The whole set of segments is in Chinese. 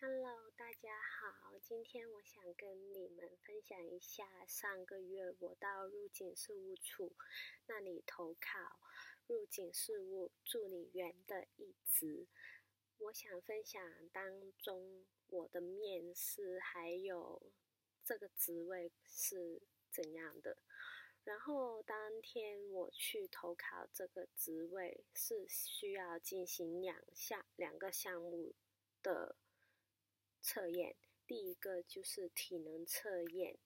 Hello，大家好。今天我想跟你们分享一下上个月我到入境事务处那里投考入境事务助理员的一职。我想分享当中我的面试还有这个职位是怎样的。然后当天我去投考这个职位是需要进行两项两个项目的。测验，第一个就是体能测验，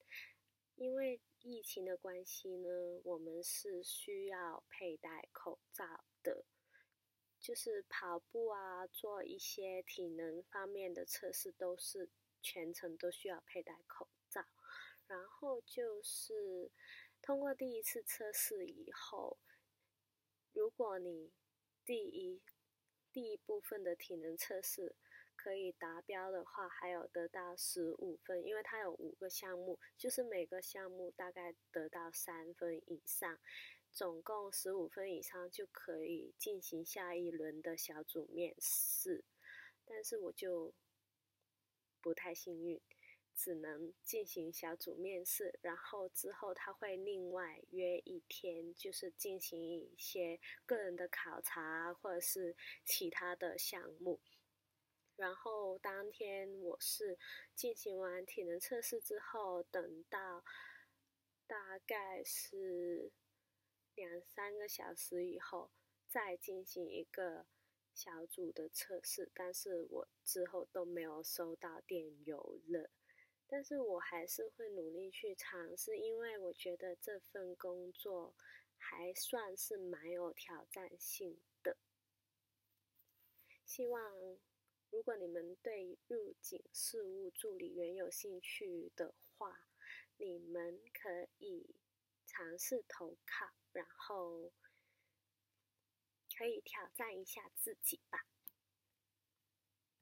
因为疫情的关系呢，我们是需要佩戴口罩的，就是跑步啊，做一些体能方面的测试都是全程都需要佩戴口罩。然后就是通过第一次测试以后，如果你第一第一部分的体能测试，可以达标的话，还有得到十五分，因为它有五个项目，就是每个项目大概得到三分以上，总共十五分以上就可以进行下一轮的小组面试。但是我就不太幸运，只能进行小组面试，然后之后他会另外约一天，就是进行一些个人的考察或者是其他的项目。然后当天我是进行完体能测试之后，等到大概是两三个小时以后，再进行一个小组的测试。但是我之后都没有收到电邮了。但是我还是会努力去尝试，因为我觉得这份工作还算是蛮有挑战性的。希望。如果你们对入境事务助理员有兴趣的话，你们可以尝试投靠，然后可以挑战一下自己吧。